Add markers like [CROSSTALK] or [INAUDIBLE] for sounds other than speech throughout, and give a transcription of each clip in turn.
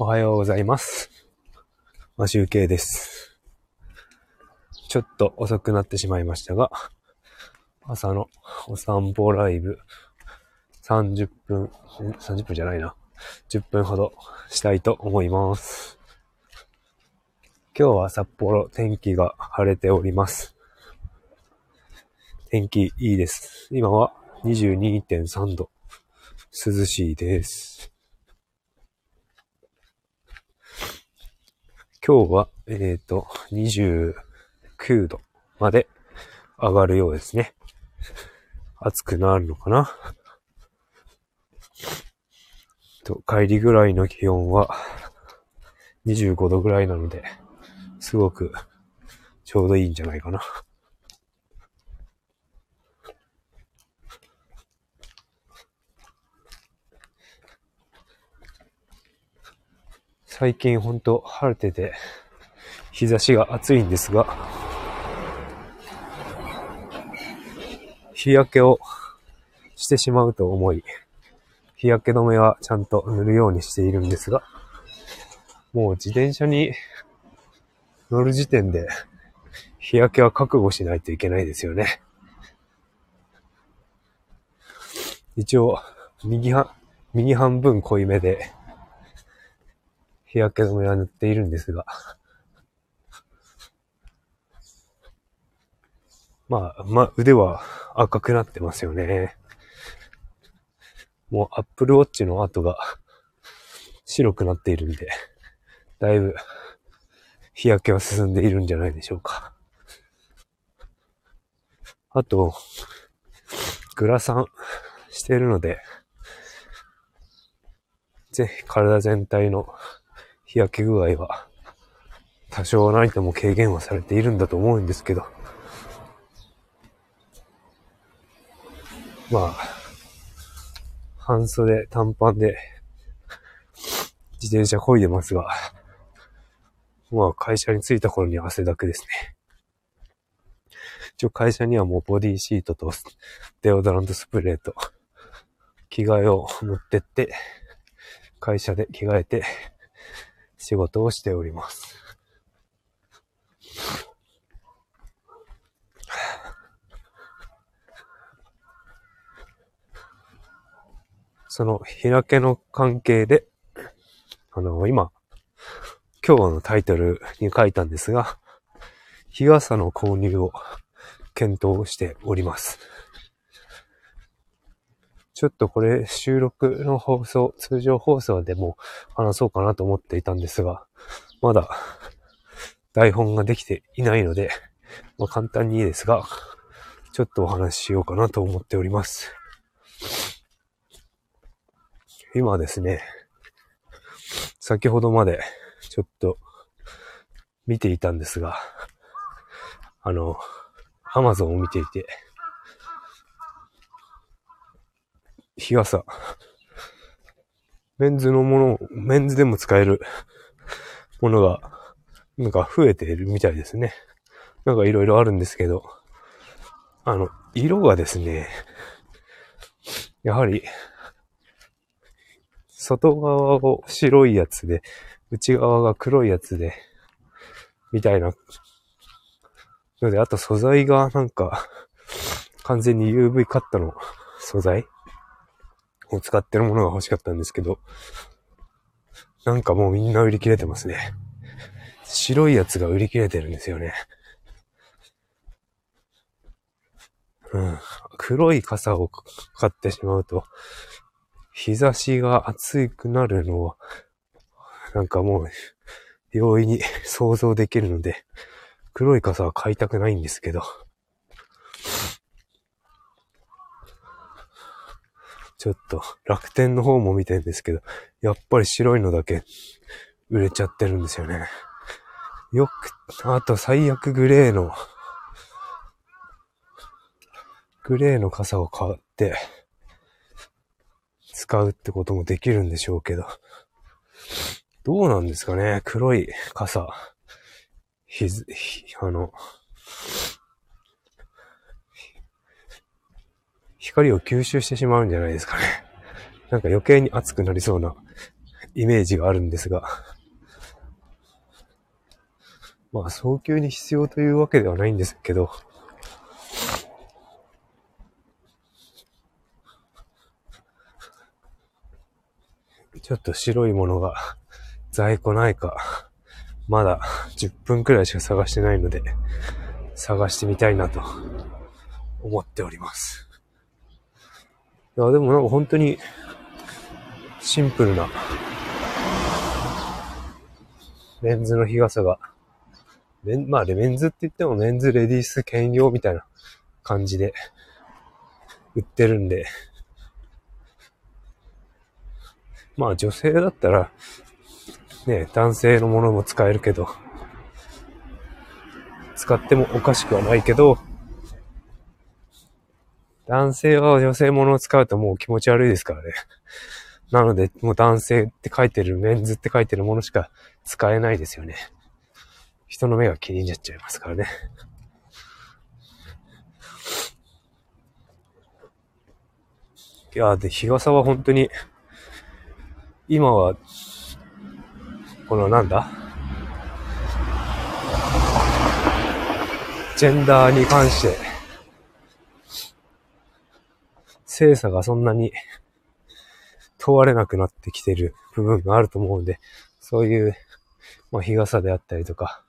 おはようございます。マシュウケイです。ちょっと遅くなってしまいましたが、朝のお散歩ライブ30分、30分じゃないな。10分ほどしたいと思います。今日は札幌天気が晴れております。天気いいです。今は22.3度。涼しいです。今日は、えっ、と、29度まで上がるようですね。暑くなるのかな？と、帰りぐらいの気温は25度ぐらいなので、すごくちょうどいいんじゃないかな。最近ほんと晴れてて、日差しが暑いんですが、日焼けをしてしまうと思い、日焼け止めはちゃんと塗るようにしているんですが、もう自転車に乗る時点で日焼けは覚悟しないといけないですよね。一応、右は、右半分濃いめで、日焼け止めは塗っているんですが、[LAUGHS] まあ、まあ、腕は赤くなってますよね。もう、アップルウォッチの跡が白くなっているんで、だいぶ日焼けは進んでいるんじゃないでしょうか。あと、グラサンしているので、ぜひ体全体の日焼け具合は多少なりとも軽減はされているんだと思うんですけど、まあ、半袖短パンで自転車漕いでますが、まあ会社に着いた頃には汗だくですね。一応会社にはもうボディシートとデオドラントスプレーと着替えを持ってって、会社で着替えて仕事をしております。[LAUGHS] その日焼けの関係で、あの、今、今日のタイトルに書いたんですが、日傘の購入を検討しております。ちょっとこれ収録の放送、通常放送でも話そうかなと思っていたんですが、まだ台本ができていないので、まあ、簡単にいいですが、ちょっとお話ししようかなと思っております。今ですね、先ほどまでちょっと見ていたんですが、あの、アマゾンを見ていて、日傘、メンズのもの、メンズでも使えるものが、なんか増えているみたいですね。なんかいろいろあるんですけど、あの、色がですね、やはり、外側を白いやつで、内側が黒いやつで、みたいな。ので、あと素材がなんか、完全に UV カットの素材を使ってるものが欲しかったんですけど、なんかもうみんな売り切れてますね。白いやつが売り切れてるんですよね。うん。黒い傘を買ってしまうと、日差しが暑くなるのは、なんかもう、容易に [LAUGHS] 想像できるので、黒い傘は買いたくないんですけど、ちょっと楽天の方も見てんですけど、やっぱり白いのだけ売れちゃってるんですよね。よく、あと最悪グレーの、グレーの傘を買って、使うってこともできるんでしょうけど、どうなんですかね黒い傘。ひず、ひ、あの、光を吸収してしまうんじゃないですかね。[LAUGHS] なんか余計に熱くなりそうなイメージがあるんですが、[LAUGHS] まあ、早急に必要というわけではないんですけど、ちょっと白いものが [LAUGHS] 在庫ないか、まだ10分くらいしか探してないので、探してみたいなと思っております。いや、でもなんか本当にシンプルなメンズの日傘が、メン、まあ、メンズって言ってもメンズレディース兼用みたいな感じで売ってるんで、まあ女性だったら、ね、男性のものも使えるけど、使ってもおかしくはないけど、男性は女性ものを使うともう気持ち悪いですからね。[LAUGHS] なので、もう男性って書いてる、メンズって書いてるものしか使えないですよね。人の目が気になっちゃいますからね。いや、で、日傘は本当に、今は、このなんだ？ジェンダーに関して、精査がそんなに [LAUGHS] 問われなくなってきてる部分があると思うんで、そういう、まあ、日傘であったりとか、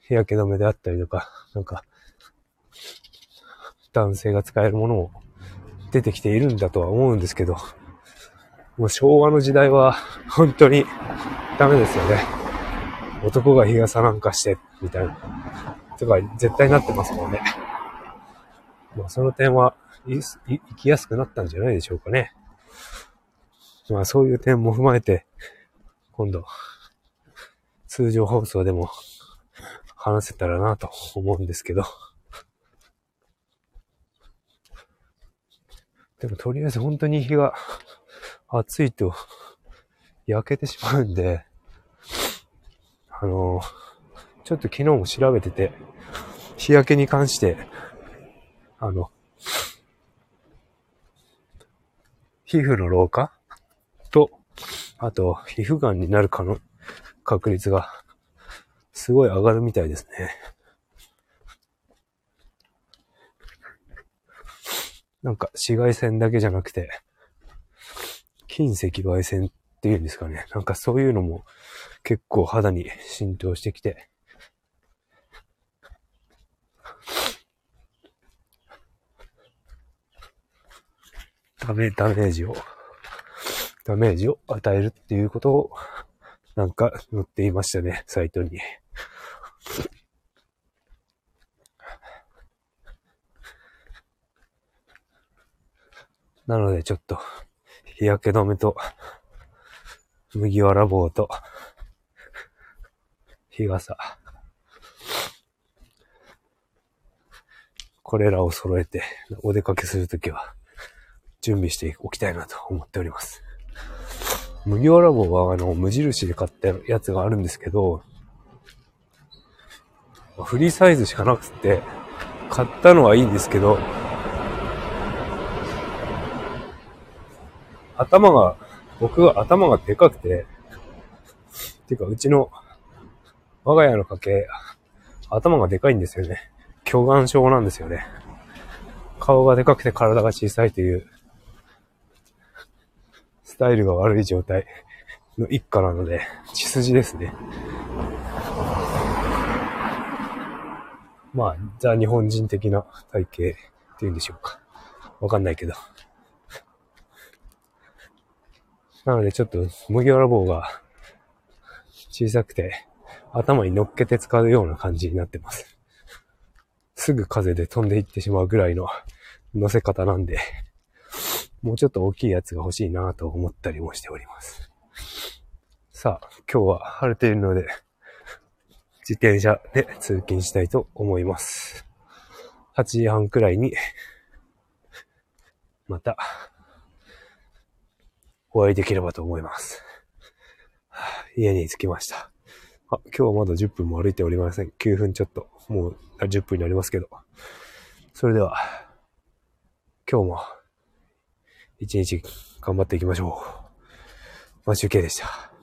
日焼け止めであったりとか、なんか、男性が使えるものも出てきているんだとは思うんですけど、もう昭和の時代は本当にダメですよね。男が日傘なんかして、みたいな。とか絶対なってますもんね。まあその点は、生きやすくなったんじゃないでしょうかね。まあそういう点も踏まえて、今度、通常放送でも話せたらなと思うんですけど。でもとりあえず本当に日が暑いと焼けてしまうんで、あの、ちょっと昨日も調べてて、日焼けに関して、あの、皮膚の老化？と、あと、皮膚癌になるかの確率が、すごい上がるみたいですね。なんか、紫外線だけじゃなくて、近赤外線っていうんですかね。なんかそういうのも結構肌に浸透してきて、ダメ、ダメージをダメージを与えるっていうことを、なんか載っていましたね、サイトに。なのでちょっと、日焼け止めと、麦わら帽と、日傘。これらを揃えて、お出かけするときは、準備しておきたいなと思っております。麦わら帽はあの、無印で買ったやつがあるんですけど、フリーサイズしかなくて、買ったのはいいんですけど、頭が、僕は頭がでかくて、ていうかうちの、我が家の家系、頭がでかいんですよね。巨眼症なんですよね。顔がでかくて体が小さいというスタイルが悪い状態の一家なので、血筋ですね。まあ、ザ・日本人的な体型っていうんでしょうか。わかんないけど。なのでちょっと麦わら棒が小さくて頭に乗っけて使うような感じになってます。すぐ風で飛んでいってしまうぐらいの乗せ方なんで、もうちょっと大きいやつが欲しいなと思ったりもしております。さあ、今日は晴れているので、自転車で通勤したいと思います。8時半くらいに、また、お会いできればと思います。家に着きました。あ、今日はまだ10分も歩いておりません。9分ちょっと。もう10分になりますけど。それでは、今日も一日頑張っていきましょう。待ち受けでした。